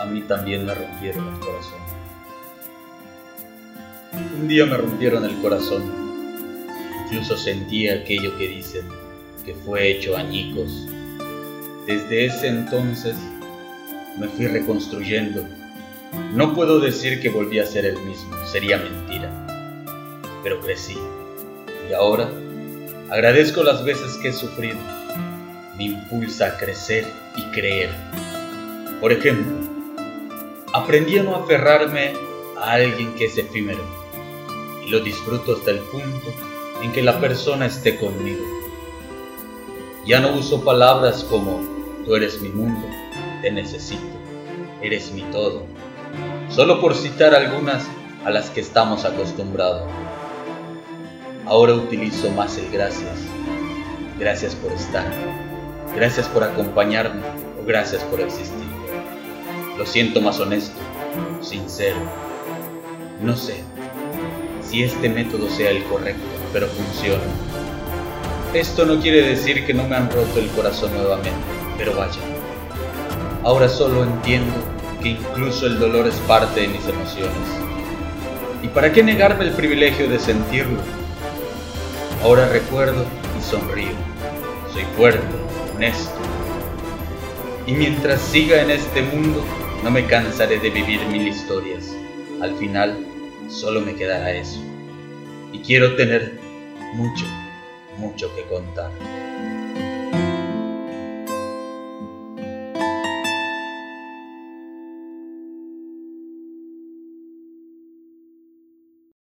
A mí también me rompieron el corazón. Un día me rompieron el corazón. Incluso sentí aquello que dicen, que fue hecho añicos. Desde ese entonces me fui reconstruyendo. No puedo decir que volví a ser el mismo, sería mentira. Pero crecí. Y ahora agradezco las veces que he sufrido. Me impulsa a crecer y creer. Por ejemplo, aprendí a no aferrarme a alguien que es efímero. Y lo disfruto hasta el punto en que la persona esté conmigo. Ya no uso palabras como tú eres mi mundo, te necesito, eres mi todo, solo por citar algunas a las que estamos acostumbrados. Ahora utilizo más el gracias. Gracias por estar, gracias por acompañarme o gracias por existir. Lo siento más honesto, sincero. No sé si este método sea el correcto, pero funciona. Esto no quiere decir que no me han roto el corazón nuevamente, pero vaya. Ahora solo entiendo que incluso el dolor es parte de mis emociones. ¿Y para qué negarme el privilegio de sentirlo? Ahora recuerdo y sonrío. Soy fuerte, honesto. Y mientras siga en este mundo, no me cansaré de vivir mil historias. Al final, solo me quedará eso. Y quiero tener mucho, mucho que contar.